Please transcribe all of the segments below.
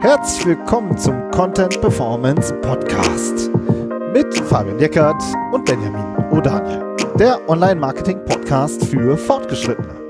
Herzlich willkommen zum Content Performance Podcast mit Fabian Deckert und Benjamin O'Daniel, der Online-Marketing-Podcast für Fortgeschrittene.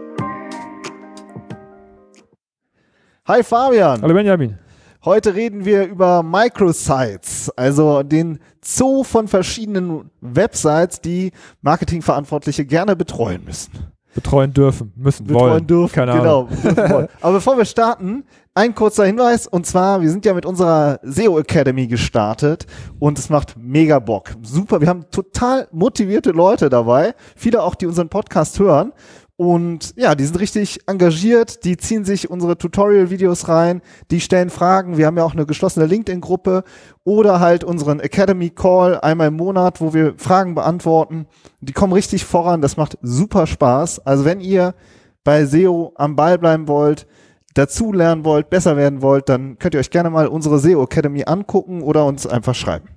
Hi Fabian. Hallo Benjamin. Heute reden wir über Microsites, also den Zoo von verschiedenen Websites, die Marketingverantwortliche gerne betreuen müssen. Betreuen dürfen, müssen, betreuen wollen. dürfen, Keine genau. Ahnung. Aber bevor wir starten, ein kurzer Hinweis und zwar, wir sind ja mit unserer SEO Academy gestartet und es macht mega Bock. Super, wir haben total motivierte Leute dabei, viele auch, die unseren Podcast hören und ja, die sind richtig engagiert, die ziehen sich unsere Tutorial-Videos rein, die stellen Fragen. Wir haben ja auch eine geschlossene LinkedIn-Gruppe oder halt unseren Academy-Call einmal im Monat, wo wir Fragen beantworten. Die kommen richtig voran, das macht super Spaß. Also wenn ihr bei SEO am Ball bleiben wollt, dazu lernen wollt, besser werden wollt, dann könnt ihr euch gerne mal unsere SEO Academy angucken oder uns einfach schreiben.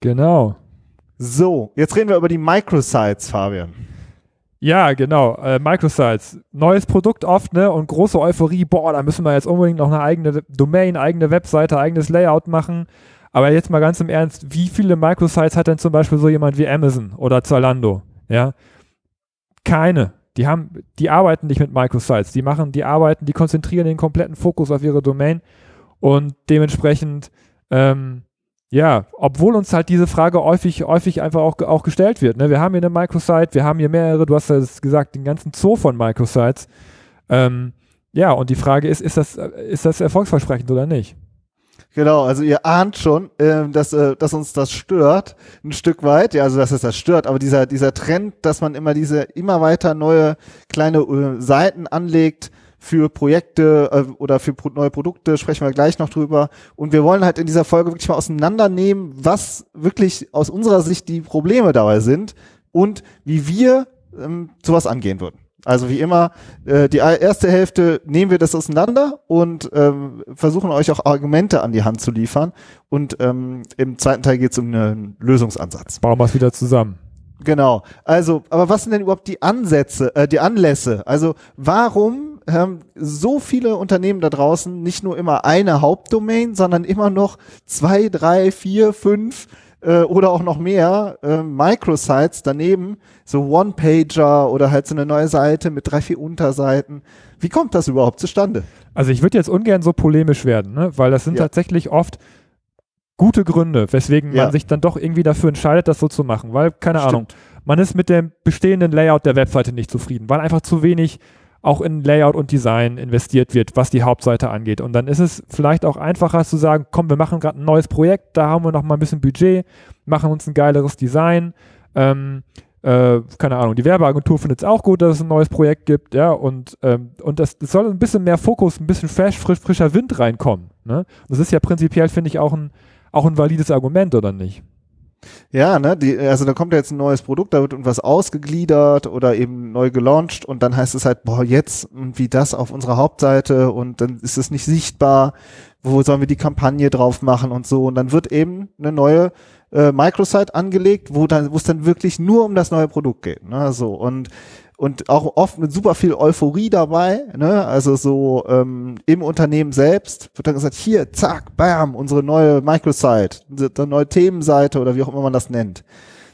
Genau. So, jetzt reden wir über die Microsites, Fabian. Ja, genau. Äh, Microsites. Neues Produkt oft, ne? Und große Euphorie. Boah, da müssen wir jetzt unbedingt noch eine eigene Domain, eigene Webseite, eigenes Layout machen. Aber jetzt mal ganz im Ernst, wie viele Microsites hat denn zum Beispiel so jemand wie Amazon oder Zalando? Ja. Keine. Die haben, die arbeiten nicht mit Microsites. Die machen, die arbeiten, die konzentrieren den kompletten Fokus auf ihre Domain und dementsprechend, ähm, ja, obwohl uns halt diese Frage häufig, häufig einfach auch, auch gestellt wird. Ne? Wir haben hier eine Microsite, wir haben hier mehrere, du hast ja gesagt, den ganzen Zoo von Microsites. Ähm, ja, und die Frage ist, ist das, ist das erfolgsversprechend oder nicht? Genau, also ihr ahnt schon, äh, dass, äh, dass uns das stört, ein Stück weit. Ja, also dass es das stört, aber dieser, dieser Trend, dass man immer diese, immer weiter neue kleine äh, Seiten anlegt für Projekte äh, oder für pro neue Produkte, sprechen wir gleich noch drüber. Und wir wollen halt in dieser Folge wirklich mal auseinandernehmen, was wirklich aus unserer Sicht die Probleme dabei sind und wie wir ähm, sowas angehen würden. Also wie immer, äh, die erste Hälfte nehmen wir das auseinander und ähm, versuchen euch auch Argumente an die Hand zu liefern. Und ähm, im zweiten Teil geht es um einen Lösungsansatz. Bauen wir es wieder zusammen. Genau. Also, aber was sind denn überhaupt die Ansätze, äh, die Anlässe? Also warum haben so viele Unternehmen da draußen nicht nur immer eine Hauptdomain, sondern immer noch zwei, drei, vier, fünf äh, oder auch noch mehr äh, Microsites daneben, so One-Pager oder halt so eine neue Seite mit drei, vier Unterseiten. Wie kommt das überhaupt zustande? Also ich würde jetzt ungern so polemisch werden, ne? weil das sind Ja. tatsächlich oft gute Gründe, weswegen Ja. man sich dann doch irgendwie dafür entscheidet, das so zu machen, weil, keine Stimmt. Ahnung, man ist mit dem bestehenden Layout der Webseite nicht zufrieden, weil einfach zu wenig auch in Layout und Design investiert wird, was die Hauptseite angeht. Und dann ist es vielleicht auch einfacher zu sagen, komm, wir machen gerade ein neues Projekt, da haben wir noch mal ein bisschen Budget, machen uns ein geileres Design. Ähm, äh, keine Ahnung, die Werbeagentur findet es auch gut, dass es ein neues Projekt gibt, ja, und, ähm, und das, es soll ein bisschen mehr Fokus, ein bisschen fresh, frisch, frischer Wind reinkommen. Ne? Das ist ja prinzipiell, finde ich, auch ein, auch ein valides Argument, oder nicht? Ja, ne, die, also da kommt ja jetzt ein neues Produkt, da wird irgendwas ausgegliedert oder eben neu gelauncht und dann heißt es halt, boah, jetzt irgendwie das auf unserer Hauptseite und dann ist es nicht sichtbar, wo sollen wir die Kampagne drauf machen und so? Und dann wird eben eine neue äh, Microsite angelegt, wo dann, wo es dann wirklich nur um das neue Produkt geht, ne, so. Und und auch oft mit super viel Euphorie dabei, ne? Also so ähm, im Unternehmen selbst wird dann gesagt, hier, zack, bam, unsere neue Microsite, unsere neue Themenseite oder wie auch immer man das nennt.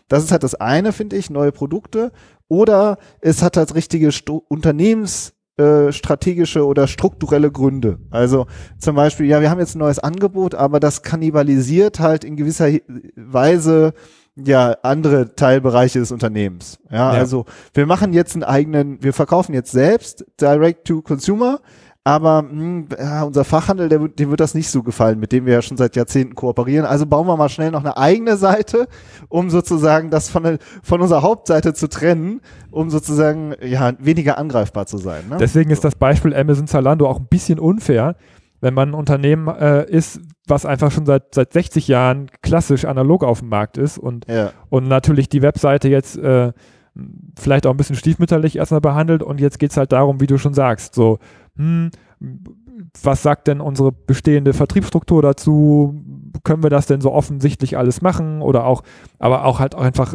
Das ist halt das eine, finde ich, neue Produkte. Oder es hat halt richtige Stu Unternehmens äh, strategische oder strukturelle Gründe. Also zum Beispiel, ja, wir haben jetzt ein neues Angebot, aber das kannibalisiert halt in gewisser Weise ja andere Teilbereiche des Unternehmens. Ja, Ja. also wir machen jetzt einen eigenen, wir verkaufen jetzt selbst Direct to Consumer, aber mh, ja, unser Fachhandel, der, wird- dem wird das nicht so gefallen, mit dem wir ja schon seit Jahrzehnten kooperieren. Also bauen wir mal schnell noch eine eigene Seite, um sozusagen das von, von unserer Hauptseite zu trennen, um sozusagen ja weniger angreifbar zu sein. Ne? Deswegen ist das Beispiel Amazon Zalando auch ein bisschen unfair, wenn man ein Unternehmen äh, ist, was einfach schon seit, seit 60 Jahren klassisch analog auf dem Markt ist und, ja. und natürlich die Webseite jetzt äh, vielleicht auch ein bisschen stiefmütterlich erstmal behandelt und jetzt geht es halt darum, wie du schon sagst, so, hm, was sagt denn unsere bestehende Vertriebsstruktur dazu? können wir das denn so offensichtlich alles machen oder auch, aber auch halt auch einfach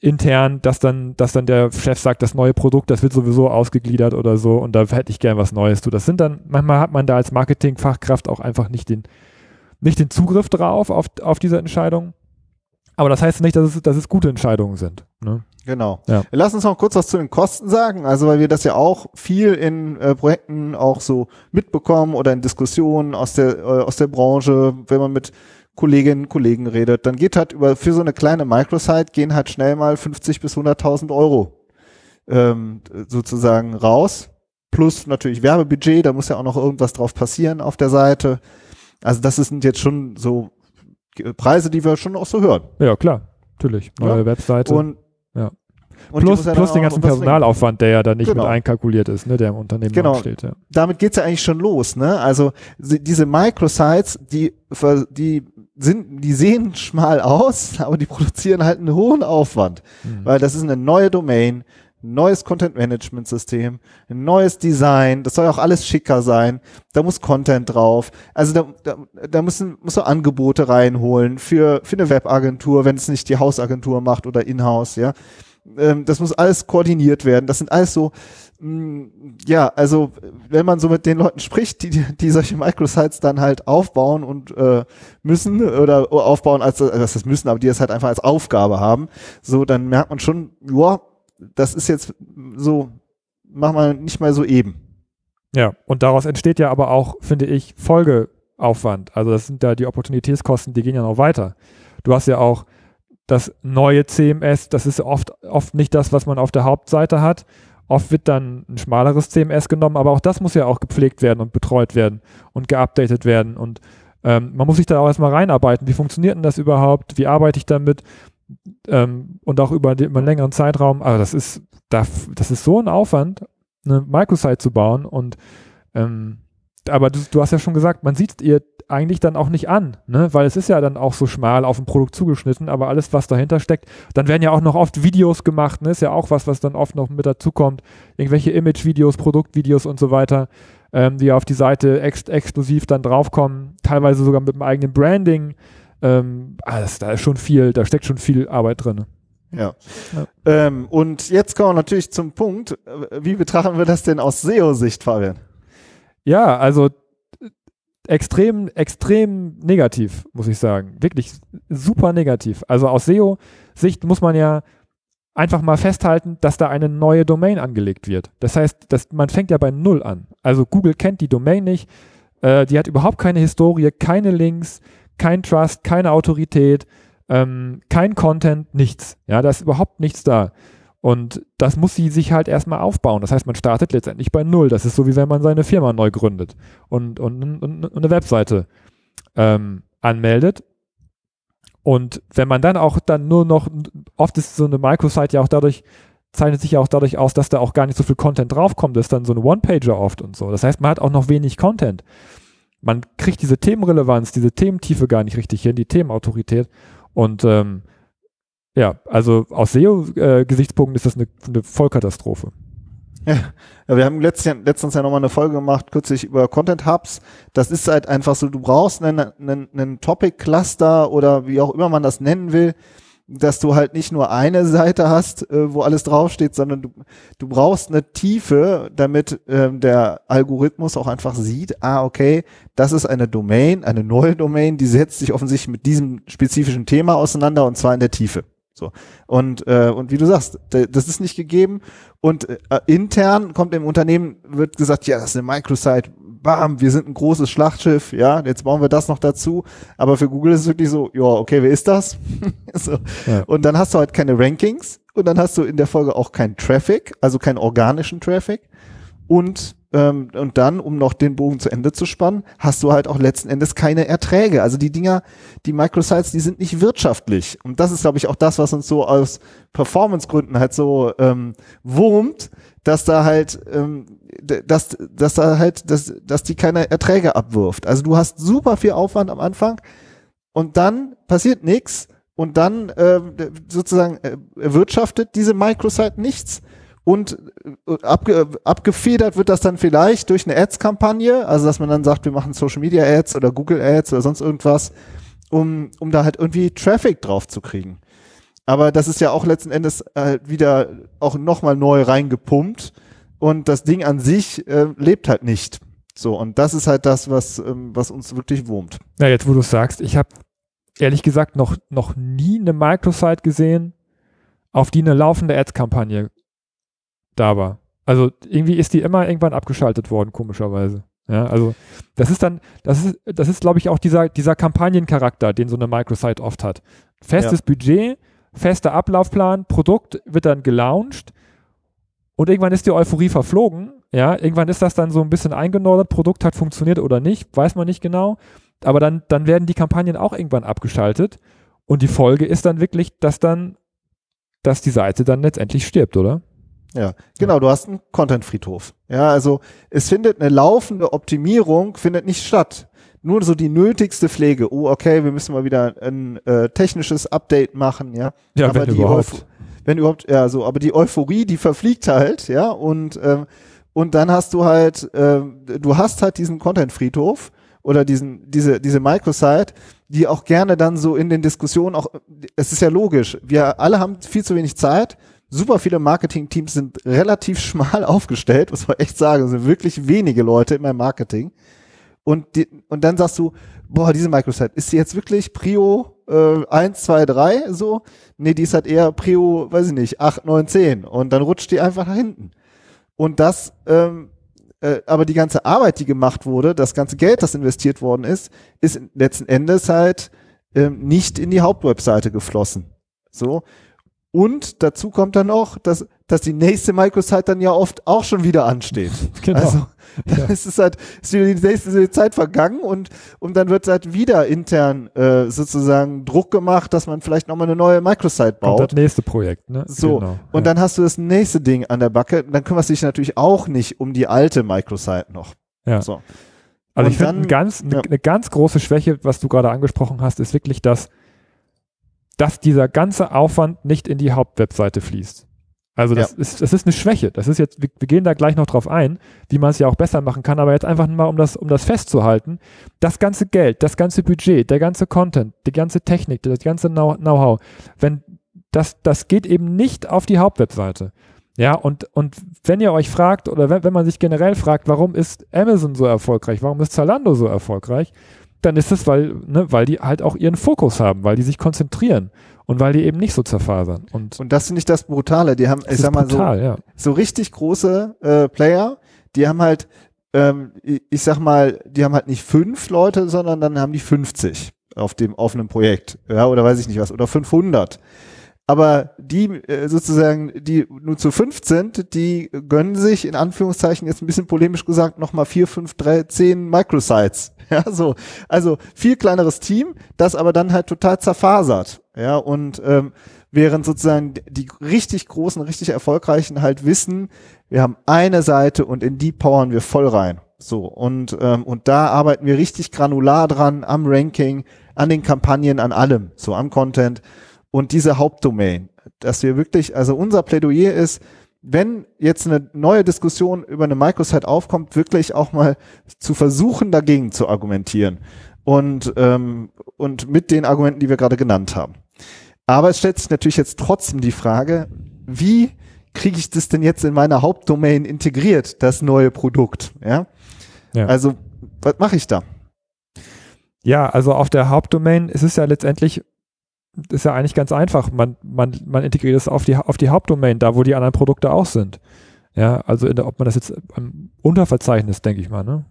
intern, dass dann, dass dann der Chef sagt, das neue Produkt, das wird sowieso ausgegliedert oder so und da hätte ich gern was Neues. Du, das sind dann, manchmal hat man da als Marketingfachkraft auch einfach nicht den, nicht den Zugriff drauf auf, auf diese Entscheidung. Aber das heißt nicht, dass es, dass es gute Entscheidungen sind. Ne? Genau. Ja. Lass uns noch kurz was zu den Kosten sagen, also weil wir das ja auch viel in äh, Projekten auch so mitbekommen oder in Diskussionen aus der äh, aus der Branche, wenn man mit Kolleginnen und Kollegen redet, dann geht halt über für so eine kleine Microsite gehen halt schnell mal 50 bis 100.000 Euro ähm, sozusagen raus, plus natürlich Werbebudget, da muss ja auch noch irgendwas drauf passieren auf der Seite. Also das sind jetzt schon so Preise, die wir schon auch so hören. Ja, klar, natürlich. Neue ja. Webseite. Und, ja. Und plus, ja plus den ganzen Personalaufwand, der ja dann nicht genau. mit einkalkuliert ist, ne, der im Unternehmen genau. steht. Ja. Damit geht's ja eigentlich schon los. Ne? Also diese Microsites, die, die sind, die sehen schmal aus, aber die produzieren halt einen hohen Aufwand, mhm. weil das ist eine neue Domain, neues Content-Management-System, ein neues Design, das soll auch alles schicker sein, da muss Content drauf, also da, da, da müssen, muss so Angebote reinholen für, für eine Webagentur, wenn es nicht die Hausagentur macht oder Inhouse, ja. Ähm, das muss alles koordiniert werden, das sind alles so, mh, mm, ja, also wenn man so mit den Leuten spricht, die, die solche Microsites dann halt aufbauen und äh, müssen oder aufbauen als, also das müssen, aber die das halt einfach als Aufgabe haben, so dann merkt man schon, ja, das ist jetzt so, mach mal nicht mal so eben. Ja, und daraus entsteht ja aber auch, finde ich, Folgeaufwand. Also das sind ja die Opportunitätskosten, die gehen ja noch weiter. Du hast ja auch das neue CMS, das ist oft, oft nicht das, was man auf der Hauptseite hat. Oft wird dann ein schmaleres CMS genommen, aber auch das muss ja auch gepflegt werden und betreut werden und geupdatet werden. Und ähm, man muss sich da auch erstmal reinarbeiten. Wie funktioniert denn das überhaupt? Wie arbeite ich damit? ähm, und auch über, über einen längeren Zeitraum. Aber das ist, das ist so ein Aufwand, eine Microsite zu bauen und ähm, aber du, du, hast ja schon gesagt, man sieht es ihr eigentlich dann auch nicht an, ne? weil es ist ja dann auch so schmal auf ein Produkt zugeschnitten, aber alles, was dahinter steckt, dann werden ja auch noch oft Videos gemacht, ne? ist ja auch was, was dann oft noch mit dazukommt, irgendwelche Image-Videos, Produktvideos und so weiter, ähm, die auf die Seite ex exklusiv dann draufkommen, teilweise sogar mit dem eigenen Branding, ähm, alles, da ist schon viel, da steckt schon viel Arbeit drin. Ja. ja. Ähm, und jetzt kommen wir natürlich zum Punkt, wie betrachten wir das denn aus SEO-Sicht, Fabian? Ja, also extrem, extrem negativ, muss ich sagen. Wirklich super negativ. Also aus SEO-Sicht muss man ja einfach mal festhalten, dass da eine neue Domain angelegt wird. Das heißt, dass man fängt ja bei Null an. Also Google kennt die Domain nicht, äh, die hat überhaupt keine Historie, keine Links, kein Trust, keine Autorität, ähm, kein Content, nichts. Ja, da ist überhaupt nichts da. Und das muss sie sich halt erstmal aufbauen. Das heißt, man startet letztendlich bei Null. Das ist so, wie wenn man seine Firma neu gründet und, und, und, und eine Webseite ähm, anmeldet. Und wenn man dann auch dann nur noch, oft ist so eine Microsite ja auch dadurch, zeichnet sich ja auch dadurch aus, dass da auch gar nicht so viel Content draufkommt. Das ist dann so ein One-Pager oft und so. Das heißt, man hat auch noch wenig Content man kriegt diese Themenrelevanz, diese Thementiefe gar nicht richtig hin, die Themenautorität. Und ähm, ja, also aus SEO-Gesichtspunkten ist das eine, eine Vollkatastrophe. Ja, wir haben letztens, letztens ja nochmal eine Folge gemacht, kürzlich über Content Hubs. Das ist halt einfach so, du brauchst einen, einen, einen Topic Cluster oder wie auch immer man das nennen will, dass du halt nicht nur eine Seite hast, äh, wo alles draufsteht, sondern du, du brauchst eine Tiefe, damit ähm, der Algorithmus auch einfach sieht, ah, okay, das ist eine Domain, eine neue Domain, die setzt sich offensichtlich mit diesem spezifischen Thema auseinander und zwar in der Tiefe. So. Und, äh, und wie du sagst, das ist nicht gegeben. Und äh, intern kommt im Unternehmen, wird gesagt, ja, das ist eine Microsite, bam, wir sind ein großes Schlachtschiff, ja, jetzt bauen wir das noch dazu. Aber für Google ist es wirklich so, ja, okay, wer ist das? so. ja. Und dann hast du halt keine Rankings und dann hast du in der Folge auch keinen Traffic, also keinen organischen Traffic. Und ähm, und dann, um noch den Bogen zu Ende zu spannen, hast du halt auch letzten Endes keine Erträge. Also die Dinger, die Microsites, die sind nicht wirtschaftlich. Und das ist, glaube ich, auch das, was uns so aus Performance-Gründen halt so ähm, wurmt, dass da halt, ähm, dass, dass da halt, dass, dass die keine Erträge abwirft. Also du hast super viel Aufwand am Anfang und dann passiert nichts und dann äh, sozusagen erwirtschaftet diese Microsite nichts und äh, abge, abgefedert wird das dann vielleicht durch eine Ads-Kampagne, also dass man dann sagt, wir machen Social Media Ads oder Google Ads oder sonst irgendwas um, um da halt irgendwie Traffic drauf zu kriegen. Aber das ist ja auch letzten Endes halt wieder auch nochmal neu reingepumpt und das Ding an sich äh, lebt halt nicht. So, und das ist halt das, was, ähm, was uns wirklich wurmt. Ja, jetzt wo du sagst, ich habe ehrlich gesagt noch, noch nie eine Microsite gesehen, auf die eine laufende Ads-Kampagne da war. Also irgendwie ist die immer irgendwann abgeschaltet worden, komischerweise. Ja, also das ist dann, das ist, das ist, glaube ich, auch dieser, dieser Kampagnencharakter, den so eine Microsite oft hat. Festes ja. Budget, fester Ablaufplan, Produkt wird dann gelauncht und irgendwann ist die Euphorie verflogen. Ja, irgendwann ist das dann so ein bisschen eingenordet, Produkt hat funktioniert oder nicht, weiß man nicht genau. Aber dann, dann werden die Kampagnen auch irgendwann abgeschaltet. Und die Folge ist dann wirklich, dass dann, dass die Seite dann letztendlich stirbt, oder? Ja, genau, du hast einen Content-Friedhof. Ja, also es findet eine laufende Optimierung, findet nicht statt. Nur so die nötigste Pflege. Oh, okay, wir müssen mal wieder ein äh, technisches Update machen, ja. Ja, aber wenn überhaupt. wenn überhaupt, ja, so, aber die Euphorie, die verfliegt halt, ja, und ähm, und dann hast du halt, ähm, du hast halt diesen Content-Friedhof oder diesen, diese, diese Microsite, die auch gerne dann so in den Diskussionen auch, es ist ja logisch, wir alle haben viel zu wenig Zeit, super viele Marketing-Teams sind relativ schmal aufgestellt, muss man echt sagen, es sind wirklich wenige Leute in meinem Marketing. Und, die, und dann sagst du, boah, diese Microsite, ist sie jetzt wirklich Prio äh, 1, 2, 3 so? Nee, die ist halt eher Prio, weiß ich nicht, 8, 9, 10. Und dann rutscht die einfach nach hinten. Und das, ähm, äh, aber die ganze Arbeit, die gemacht wurde, das ganze Geld, das investiert worden ist, ist letzten Endes halt ähm, nicht in die Hauptwebseite geflossen. So. Und dazu kommt dann noch, dass, dass die nächste Microsite dann ja oft auch schon wieder ansteht. Genau. Also ja. es ist halt, es ist wieder die nächste Zeit vergangen und, und dann wird halt wieder intern äh, sozusagen Druck gemacht, dass man vielleicht nochmal eine neue Microsite baut. Und das nächste Projekt, ne? So. Genau. Und ja. dann hast du das nächste Ding an der Backe. Dann kümmerst du dich natürlich auch nicht um die alte Microsite noch. Ja. So. Also und ich finde ganz, ja. eine ganz große Schwäche, was du gerade angesprochen hast, ist wirklich, dass dass dieser ganze Aufwand nicht in die Hauptwebseite fließt. Also das, ja. ist, das ist eine Schwäche. Das ist jetzt, wir, wir gehen da gleich noch drauf ein, wie man es ja auch besser machen kann, aber jetzt einfach mal, um das, um das festzuhalten, das ganze Geld, das ganze Budget, der ganze Content, die ganze Technik, das ganze Know-how, wenn das, das geht eben nicht auf die Hauptwebseite. Ja, und, und wenn ihr euch fragt, oder wenn, wenn man sich generell fragt, warum ist Amazon so erfolgreich, warum ist Zalando so erfolgreich, dann ist es, weil, ne, weil die halt auch ihren Fokus haben, weil die sich konzentrieren und weil die eben nicht so zerfasern. Und, und das finde ich das Brutale. Die haben, ich sag mal brutal, so, ja. so richtig große äh, Player, die haben halt, ähm, ich sag mal, die haben halt nicht fünf Leute, sondern dann haben die 50 auf dem offenen Projekt, ja, oder weiß ich nicht was, oder 500 aber die äh, sozusagen, die nur zu fünf sind, die gönnen sich in Anführungszeichen jetzt ein bisschen polemisch gesagt nochmal vier, fünf, drei, zehn Microsites. Ja, so. Also viel kleineres Team, das aber dann halt total zerfasert. Ja, und ähm, während sozusagen die richtig großen, richtig erfolgreichen halt wissen, wir haben eine Seite und in die powern wir voll rein. So, und, ähm, und da arbeiten wir richtig granular dran, am Ranking, an den Kampagnen, an allem, so am Content und diese Hauptdomain, dass wir wirklich, also unser Plädoyer ist, wenn jetzt eine neue Diskussion über eine Microsite aufkommt, wirklich auch mal zu versuchen, dagegen zu argumentieren und, ähm, und mit den Argumenten, die wir gerade genannt haben. Aber es stellt sich natürlich jetzt trotzdem die Frage, wie kriege ich das denn jetzt in meiner Hauptdomain integriert, das neue Produkt? Ja. ja. Also, was mache ich da? Ja, also auf der Hauptdomain ist es ja letztendlich ist ja eigentlich ganz einfach. Man, man, man integriert es auf die, auf die Hauptdomain, da wo die anderen Produkte auch sind. Ja, also der, ob man das jetzt im Unterverzeichnis, denke ich mal, ne?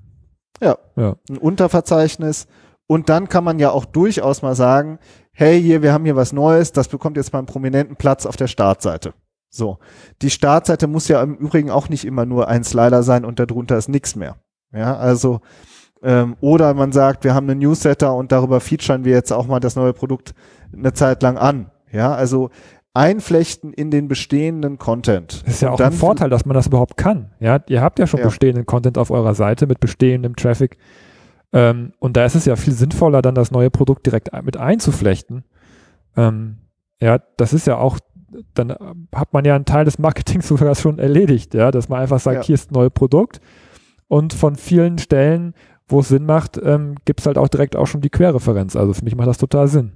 Ja, ja, ein Unterverzeichnis. Und dann kann man ja auch durchaus mal sagen, hey, hier, wir haben hier was Neues, das bekommt jetzt mal einen prominenten Platz auf der Startseite. So. Die Startseite muss ja im Übrigen auch nicht immer nur ein Slider sein und darunter ist nichts mehr. Ja, also ähm, oder man sagt, wir haben einen Newsletter und darüber featuren wir jetzt auch mal das neue Produkt eine Zeit lang an. Ja, also einflechten in den bestehenden Content. Das ist ja auch ein Vorteil, dass man das überhaupt kann. Ja, ihr habt ja schon ja. bestehenden Content auf eurer Seite mit bestehendem Traffic. Ähm, und da ist es ja viel sinnvoller, dann das neue Produkt direkt mit einzuflechten. Ähm, ja, das ist ja auch, dann hat man ja einen Teil des Marketings sogar schon erledigt, ja, dass man einfach sagt, ja. hier ist ein neues Produkt und von vielen Stellen wo es Sinn macht, ähm, gibt es halt auch direkt auch schon die Querreferenz. Also für mich macht das total Sinn.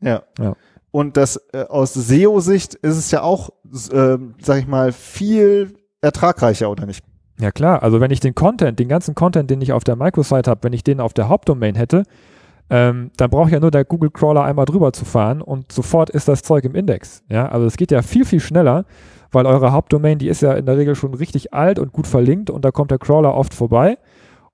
Ja. Ja. Und das äh, aus SEO-Sicht ist es ja auch, äh, sag ich mal, viel ertragreicher, oder nicht? Ja klar, also wenn ich den Content, den ganzen Content, den ich auf der Microsite habe, wenn ich den auf der Hauptdomain hätte, ähm, dann brauche ich ja nur der Google Crawler einmal drüber zu fahren und sofort ist das Zeug im Index. Ja, also es geht ja viel, viel schneller, weil eure Hauptdomain, die ist ja in der Regel schon richtig alt und gut verlinkt und da kommt der Crawler oft vorbei.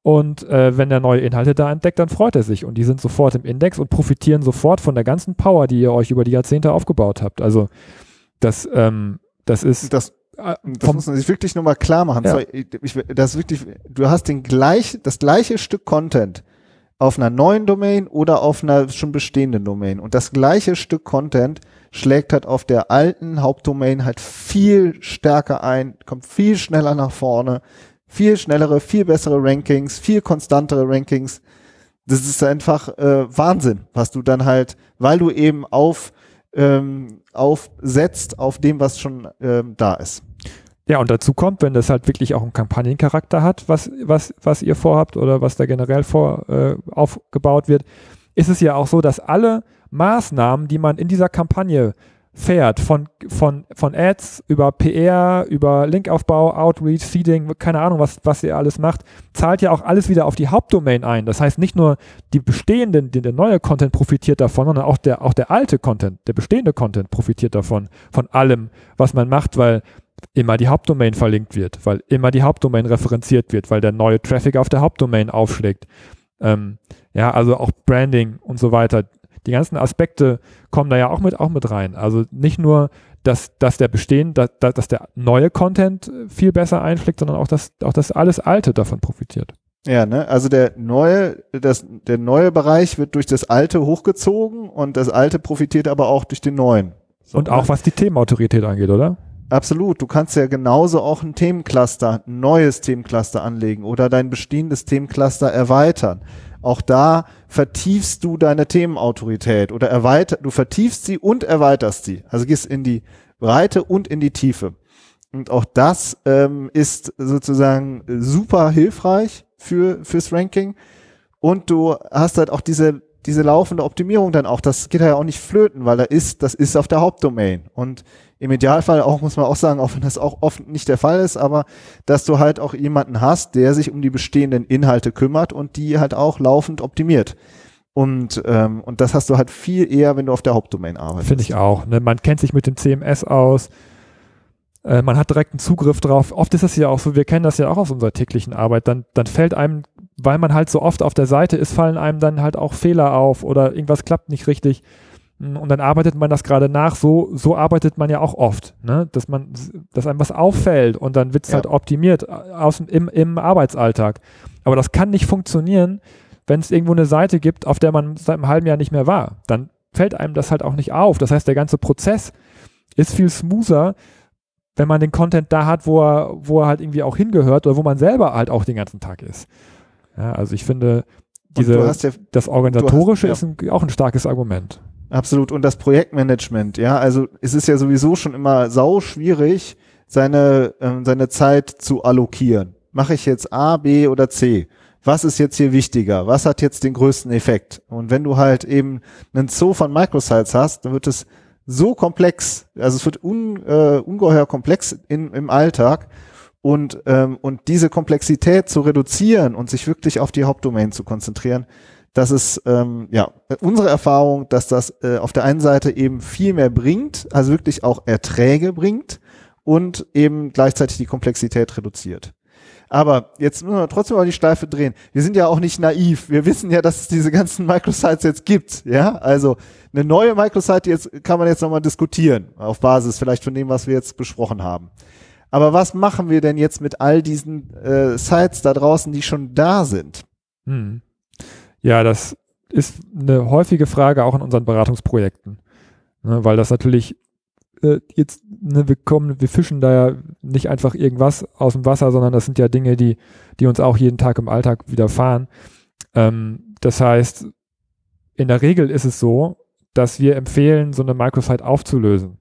Und äh, wenn er neue Inhalte da entdeckt, dann freut er sich und die sind sofort im Index und profitieren sofort von der ganzen Power, die ihr euch über die Jahrzehnte aufgebaut habt. Also das, ähm, das ist Das, äh, das vom, muss man sich wirklich nur mal klar machen. Ja. Das ist wirklich, du hast den gleich, das gleiche Stück Content auf einer neuen Domain oder auf einer schon bestehenden Domain. Und das gleiche Stück Content schlägt halt auf der alten Hauptdomain halt viel stärker ein, kommt viel schneller nach vorne, viel schnellere, viel bessere Rankings, viel konstantere Rankings. Das ist einfach äh, Wahnsinn, was du dann halt, weil du eben auf ähm, aufsetzt auf dem, was schon ähm, da ist. Ja, und dazu kommt, wenn das halt wirklich auch einen Kampagnencharakter hat, was, was, was ihr vorhabt oder was da generell vor äh, aufgebaut wird, ist es ja auch so, dass alle Maßnahmen, die man in dieser Kampagne fährt, von, von, von Ads über PR, über Linkaufbau, Outreach, Seeding, keine Ahnung, was, was ihr alles macht, zahlt ja auch alles wieder auf die Hauptdomain ein. Das heißt, nicht nur die bestehenden, die, der neue Content profitiert davon, sondern auch der, auch der alte Content, der bestehende Content profitiert davon, von allem, was man macht, weil immer die Hauptdomain verlinkt wird, weil immer die Hauptdomain referenziert wird, weil der neue Traffic auf der Hauptdomain aufschlägt. Ähm, ja, also auch Branding und so weiter. Die ganzen Aspekte kommen da ja auch mit, auch mit rein. Also nicht nur, dass, dass der bestehende, dass, dass der neue Content viel besser einschlägt, sondern auch, dass, auch das alles Alte davon profitiert. Ja, ne? Also der neue, das, der neue Bereich wird durch das alte hochgezogen und das alte profitiert aber auch durch den neuen. So, und auch ne? was die Themenautorität angeht, oder? Absolut. Du kannst ja genauso auch ein Themencluster, ein neues Themencluster anlegen oder dein bestehendes Themencluster erweitern. Auch da vertiefst du deine Themenautorität oder erweiter, du vertiefst sie und erweiterst sie. Also gehst in die Breite und in die Tiefe. Und auch das ähm, ist sozusagen super hilfreich für fürs Ranking. Und du hast halt auch diese diese laufende Optimierung dann auch. Das geht ja auch nicht flöten, weil da ist das ist auf der Hauptdomain. Und im Idealfall auch muss man auch sagen, auch wenn das auch oft nicht der Fall ist, aber dass du halt auch jemanden hast, der sich um die bestehenden Inhalte kümmert und die halt auch laufend optimiert. Und, ähm, und das hast du halt viel eher, wenn du auf der Hauptdomain arbeitest. Finde ich auch. Ne? Man kennt sich mit dem CMS aus. Äh, man hat direkt einen Zugriff drauf. Oft ist das ja auch so, wir kennen das ja auch aus unserer täglichen Arbeit. Dann, dann fällt einem, weil man halt so oft auf der Seite ist, fallen einem dann halt auch Fehler auf oder irgendwas klappt nicht richtig. Und dann arbeitet man das gerade nach. So, so arbeitet man ja auch oft, ne? dass man, dass einem was auffällt und dann wird es Ja. halt optimiert aus, dem- im, im Arbeitsalltag. Aber das kann nicht funktionieren, wenn es irgendwo eine Seite gibt, auf der man seit einem halben Jahr nicht mehr war. Dann fällt einem das halt auch nicht auf. Das heißt, der ganze Prozess ist viel smoother, wenn man den Content da hat, wo er, wo er halt irgendwie auch hingehört oder wo man selber halt auch den ganzen Tag ist. Ja, also ich finde, diese, hast ja das Organisatorische ja. ist ein, auch ein starkes Argument. Absolut. Und das Projektmanagement, ja, also es ist ja sowieso schon immer sau schwierig, seine, ähm, seine Zeit zu allokieren. Mache ich jetzt A, B oder C? Was ist jetzt hier wichtiger? Was hat jetzt den größten Effekt? Und wenn du halt eben einen Zoo von Microsites hast, dann wird es so komplex, also es wird un, äh, ungeheuer komplex in, im Alltag und, ähm, und diese Komplexität zu reduzieren und sich wirklich auf die Hauptdomain zu konzentrieren, das ist ähm, ja unsere Erfahrung, dass das äh, auf der einen Seite eben viel mehr bringt, also wirklich auch Erträge bringt und eben gleichzeitig die Komplexität reduziert. Aber jetzt müssen wir trotzdem mal die Schleife drehen. Wir sind ja auch nicht naiv. Wir wissen ja, dass es diese ganzen Microsites jetzt gibt. Ja, also eine neue Microsite jetzt kann man jetzt nochmal diskutieren auf Basis vielleicht von dem, was wir jetzt besprochen haben. Aber was machen wir denn jetzt mit all diesen äh, Sites da draußen, die schon da sind? Hm. Ja, das ist eine häufige Frage auch in unseren Beratungsprojekten. Ne, weil das natürlich äh, jetzt, ne, wir kommen, wir fischen da ja nicht einfach irgendwas aus dem Wasser, sondern das sind ja Dinge, die, die uns auch jeden Tag im Alltag widerfahren. Ähm, das heißt, in der Regel ist es so, dass wir empfehlen, so eine Microsite aufzulösen.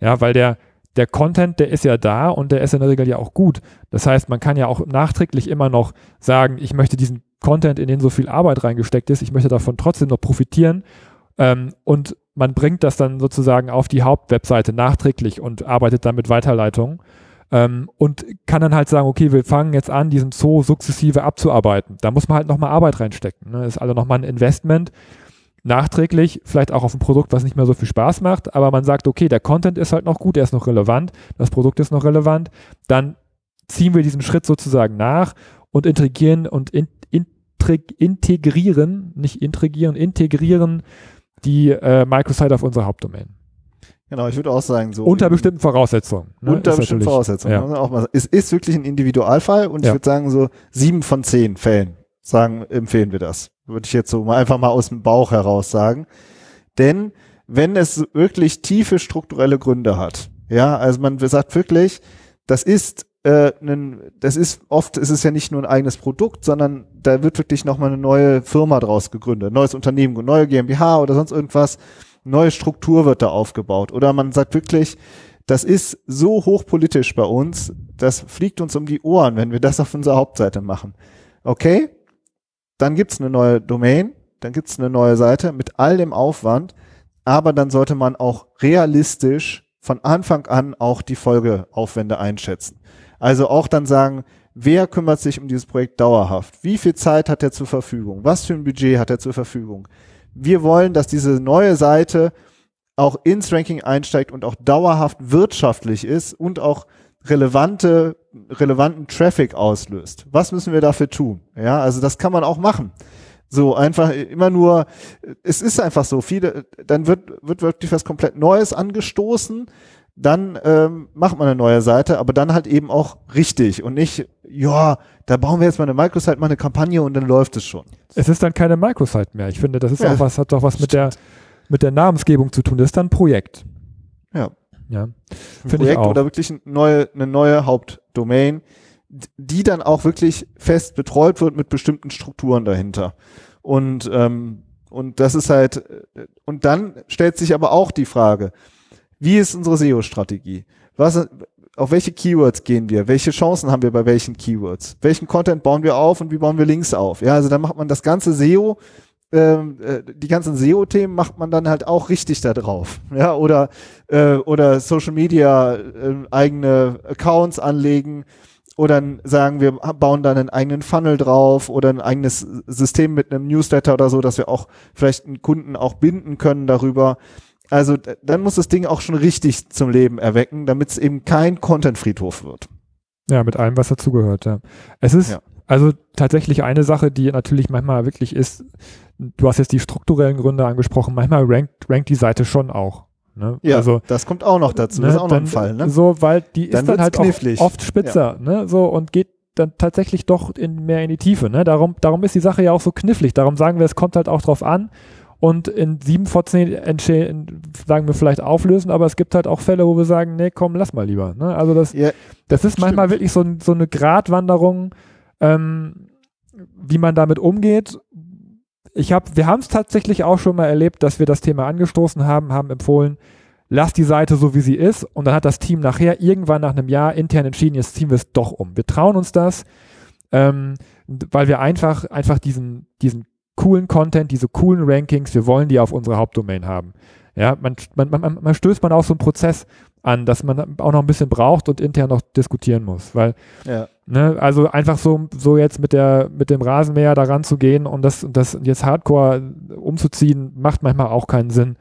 Ja, weil der, der Content, der ist ja da und der ist in der Regel ja auch gut. Das heißt, man kann ja auch nachträglich immer noch sagen, ich möchte diesen Content, in den so viel Arbeit reingesteckt ist, ich möchte davon trotzdem noch profitieren. Ähm, und man bringt das dann sozusagen auf die Hauptwebseite nachträglich und arbeitet dann mit Weiterleitungen. Ähm, und kann dann halt sagen, okay, wir fangen jetzt an, diesen Zoo sukzessive abzuarbeiten. Da muss man halt nochmal Arbeit reinstecken. Ne? Das ist also nochmal ein Investment, nachträglich, vielleicht auch auf ein Produkt, was nicht mehr so viel Spaß macht, aber man sagt, okay, der Content ist halt noch gut, der ist noch relevant, das Produkt ist noch relevant, dann ziehen wir diesen Schritt sozusagen nach und integrieren und in, integrieren, nicht integrieren, integrieren die äh, Microsite auf unsere Hauptdomain. Genau, ich würde auch sagen, so. Unter bestimmten Voraussetzungen. Ne? Unter bestimmten Voraussetzungen. Ja. Mal, es ist wirklich ein Individualfall und ja. ich würde sagen, so sieben von zehn Fällen sagen, empfehlen wir das. Würde ich jetzt so mal einfach mal aus dem Bauch heraus sagen. Denn wenn es wirklich tiefe strukturelle Gründe hat, ja, also man sagt wirklich, das ist äh, ein, das ist oft ist es ja nicht nur ein eigenes Produkt, sondern da wird wirklich nochmal eine neue Firma draus gegründet, neues Unternehmen, neue GmbH oder sonst irgendwas, neue Struktur wird da aufgebaut. Oder man sagt wirklich, das ist so hochpolitisch bei uns, das fliegt uns um die Ohren, wenn wir das auf unserer Hauptseite machen. Okay, dann gibt's eine neue Domain, dann gibt's eine neue Seite mit all dem Aufwand, aber dann sollte man auch realistisch von Anfang an auch die Folgeaufwände einschätzen. Also auch dann sagen, wer kümmert sich um dieses Projekt dauerhaft? Wie viel Zeit hat er zur Verfügung? Was für ein Budget hat er zur Verfügung? Wir wollen, dass diese neue Seite auch ins Ranking einsteigt und auch dauerhaft wirtschaftlich ist und auch relevante, relevanten Traffic auslöst. Was müssen wir dafür tun? Ja, also das kann man auch machen. So einfach immer nur, es ist einfach so, viele, dann wird, wird wirklich was komplett Neues angestoßen, dann ähm, macht man eine neue Seite, aber dann halt eben auch richtig und nicht, ja, da bauen wir jetzt mal eine Microsite, mal eine Kampagne und dann läuft es schon. Es ist dann keine Microsite mehr. Ich finde, das ist ja, auch was, hat doch was mit der, mit der Namensgebung zu tun. Das ist dann ein Projekt. Ja. Ja. Ein Projekt oder wirklich eine neue, eine neue Hauptdomain, die dann auch wirklich fest betreut wird mit bestimmten Strukturen dahinter. Und, ähm, und das ist halt, und dann stellt sich aber auch die Frage, wie ist unsere SEO-Strategie? Was, auf welche Keywords gehen wir? Welche Chancen haben wir bei welchen Keywords? Welchen Content bauen wir auf und wie bauen wir Links auf? Ja, also dann macht man das ganze SEO ähm, äh, die ganzen SEO-Themen macht man dann halt auch richtig da drauf. Ja, oder, äh, oder Social Media äh, eigene Accounts anlegen oder sagen wir bauen dann einen eigenen Funnel drauf oder ein eigenes System mit einem Newsletter oder so, dass wir auch vielleicht einen Kunden auch binden können darüber. Also dann muss das Ding auch schon richtig zum Leben erwecken, damit es eben kein Content-Friedhof wird. Ja, mit allem, was dazugehört, ja. Es ist ja. also tatsächlich eine Sache, die natürlich manchmal wirklich ist, du hast jetzt die strukturellen Gründe angesprochen, manchmal rankt, rankt die Seite schon auch. Ne? Ja, also, das kommt auch noch dazu. Ne, das ist auch noch ein Fall. Ne? So, weil die dann ist dann halt knifflig. oft spitzer, ja. ne? So und geht dann tatsächlich doch in, mehr in die Tiefe. Ne? Darum, darum ist die Sache ja auch so knifflig. Darum sagen wir, es kommt halt auch drauf an. Und in sieben vor zehn sagen wir vielleicht auflösen, aber es gibt halt auch Fälle, wo wir sagen, nee, komm, lass mal lieber. Ne? Also das, ja, das ist stimmt. manchmal wirklich so, so eine Gratwanderung, ähm, wie man damit umgeht, ich habe, wir haben es tatsächlich auch schon mal erlebt, dass wir das Thema angestoßen haben, haben empfohlen, lass die Seite so wie sie ist und dann hat das Team nachher irgendwann nach einem Jahr intern entschieden, jetzt ziehen wir es doch um. Wir trauen uns das, ähm, weil wir einfach, einfach diesen, diesen coolen Content, diese coolen Rankings, wir wollen die auf unserer Hauptdomain haben. Ja, man, man, man, man stößt man auch so einen Prozess an, dass man auch noch ein bisschen braucht und intern noch diskutieren muss, weil ja. ne, also einfach so so jetzt mit der mit dem Rasenmäher daran zu gehen und das das jetzt Hardcore umzuziehen macht manchmal auch keinen Sinn,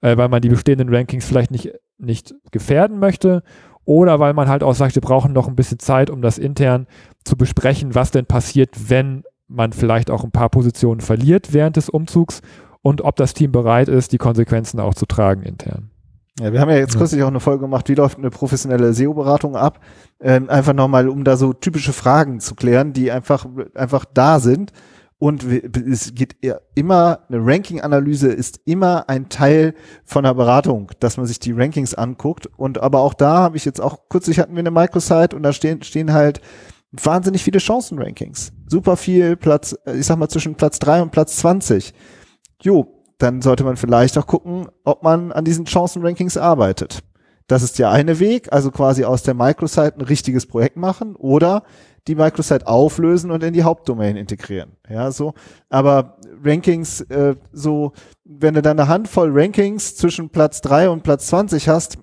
äh, weil man die bestehenden Rankings vielleicht nicht nicht gefährden möchte oder weil man halt auch sagt, wir brauchen noch ein bisschen Zeit, um das intern zu besprechen, was denn passiert, wenn man vielleicht auch ein paar Positionen verliert während des Umzugs und ob das Team bereit ist, die Konsequenzen auch zu tragen intern. Ja, wir haben ja jetzt kürzlich auch eine Folge gemacht, wie läuft eine professionelle SEO-Beratung ab? Ähm, einfach nochmal, um da so typische Fragen zu klären, die einfach, einfach da sind. Und es geht immer, eine Ranking-Analyse ist immer ein Teil von der Beratung, dass man sich die Rankings anguckt. Und aber auch da habe ich jetzt auch, kürzlich hatten wir eine Microsite und da stehen, stehen halt wahnsinnig viele Chancen-Rankings. Super viel Platz, ich sag mal zwischen Platz drei und Platz 20. Jo, dann sollte man vielleicht auch gucken, ob man an diesen Chancen-Rankings arbeitet. Das ist der eine Weg, also quasi aus der Microsite ein richtiges Projekt machen oder die Microsite auflösen und in die Hauptdomain integrieren. Ja, so. Aber Rankings, äh, so, wenn du dann eine Handvoll Rankings zwischen Platz drei und Platz 20 hast,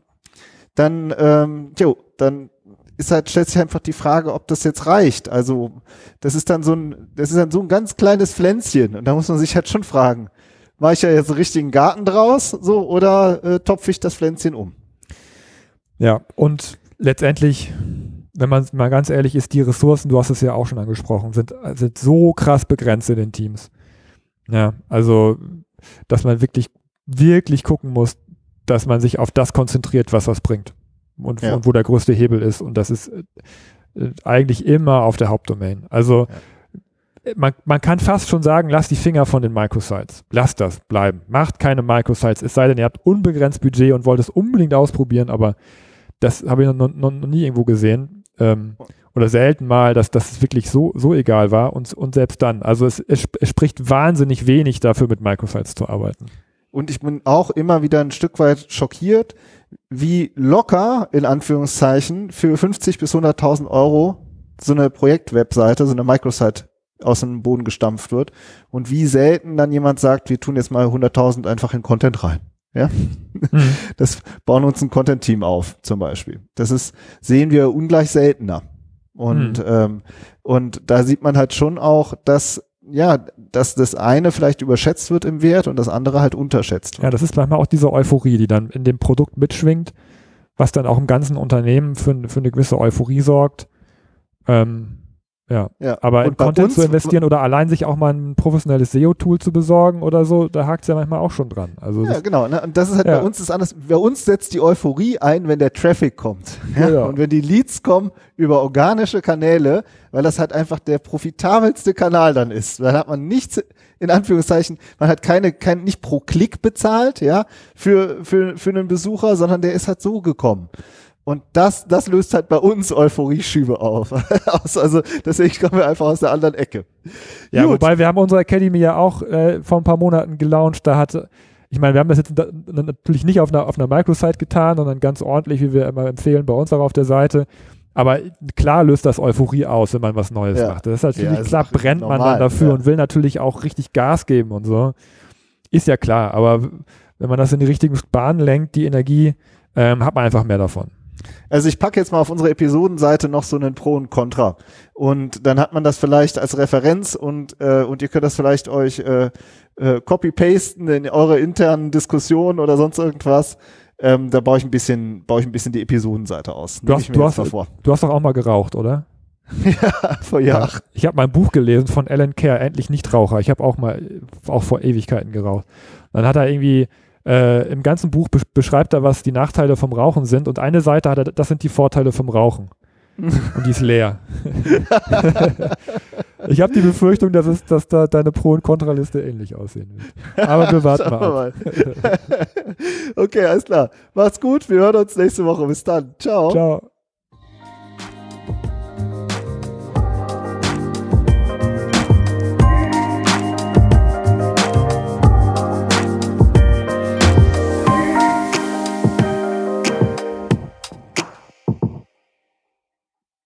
dann, ähm, jo, dann ist halt, stellt sich einfach die Frage, ob das jetzt reicht. Also, das ist dann so ein, das ist dann so ein ganz kleines Pflänzchen. Und da muss man sich halt schon fragen, mache ich ja jetzt einen richtigen Garten draus, so, oder äh, topfe ich das Pflänzchen um? Ja, und letztendlich, wenn man mal ganz ehrlich ist, die Ressourcen, du hast es ja auch schon angesprochen, sind, sind so krass begrenzt in den Teams. Ja, also, dass man wirklich, wirklich gucken muss, dass man sich auf das konzentriert, was was bringt. Und, ja. und wo der größte Hebel ist. Und das ist äh, eigentlich immer auf der Hauptdomain. Also, ja. man, man kann fast schon sagen, lasst die Finger von den Microsites. Lasst das bleiben. Macht keine Microsites. Es sei denn, ihr habt unbegrenzt Budget und wollt es unbedingt ausprobieren, aber das habe ich noch, noch, noch, nie irgendwo gesehen. Ähm, oder selten mal, dass das wirklich so, so egal war und, und selbst dann. Also es, es, es spricht wahnsinnig wenig dafür, mit Microsites zu arbeiten. Und ich bin auch immer wieder ein Stück weit schockiert, wie locker, in Anführungszeichen, für 50 bis 100.000 Euro so eine Projektwebseite, so eine Microsite aus dem Boden gestampft wird und wie selten dann jemand sagt, wir tun jetzt mal 100.000 einfach in Content rein. Ja, mhm. das bauen uns ein Content-Team auf, zum Beispiel. Das ist, sehen wir ungleich seltener. Und, mhm. ähm, und da sieht man halt schon auch, dass ja, dass das eine vielleicht überschätzt wird im Wert und das andere halt unterschätzt wird. Ja, das ist manchmal auch diese Euphorie, die dann in dem Produkt mitschwingt, was dann auch im ganzen Unternehmen für, für eine gewisse Euphorie sorgt. Ähm, ja. ja. aber in Content zu investieren oder allein sich auch mal ein professionelles SEO-Tool zu besorgen oder so, da hakt es ja manchmal auch schon dran. Also ja, genau. Ne? Und das ist halt ja. bei uns ist anders. Bei uns setzt die Euphorie ein, wenn der Traffic kommt. Ja? ja. Und wenn die Leads kommen über organische Kanäle, weil das halt einfach der profitabelste Kanal dann ist. Dann hat man nichts, in Anführungszeichen, man hat keine, kein, nicht pro Klick bezahlt, ja, für, für, für einen Besucher, sondern der ist halt so gekommen. Und das, das löst halt bei uns Euphorieschübe auf. also deswegen kommen wir einfach aus der anderen Ecke. Ja, Gut. wobei wir haben unsere Academy ja auch äh, vor ein paar Monaten gelauncht. Da hatte, ich meine, wir haben das jetzt natürlich nicht auf einer, auf einer Microsite getan, sondern ganz ordentlich, wie wir immer empfehlen, bei uns auch auf der Seite. Aber klar löst das Euphorie aus, wenn man was Neues ja. macht. Das ist natürlich ja, klar, brennt normal, man dann dafür ja. und will natürlich auch richtig Gas geben und so. Ist ja klar, aber wenn man das in die richtigen Bahnen lenkt, die Energie, ähm, hat man einfach mehr davon. Also ich packe jetzt mal auf unsere Episodenseite noch so einen Pro und Contra und dann hat man das vielleicht als Referenz und äh, und ihr könnt das vielleicht euch äh, äh, copy-pasten in eure internen Diskussionen oder sonst irgendwas. Ähm, da baue ich ein bisschen, baue ich ein bisschen die Episodenseite aus. Du hast, du, hast, du hast doch auch mal geraucht, oder? ja, vor Jahren. Ja, ich habe mein Buch gelesen von Alan Kerr, endlich Nichtraucher. Ich habe auch mal, auch vor Ewigkeiten geraucht. Dann hat er irgendwie äh, Im ganzen Buch be beschreibt er, was die Nachteile vom Rauchen sind und eine Seite hat er, das sind die Vorteile vom Rauchen. und die ist leer. ich habe die Befürchtung, dass, es, dass da deine Pro- und Kontraliste ähnlich aussehen wird. Aber wir warten mal. mal. okay, alles klar. Macht's gut. Wir hören uns nächste Woche. Bis dann. Ciao. Ciao.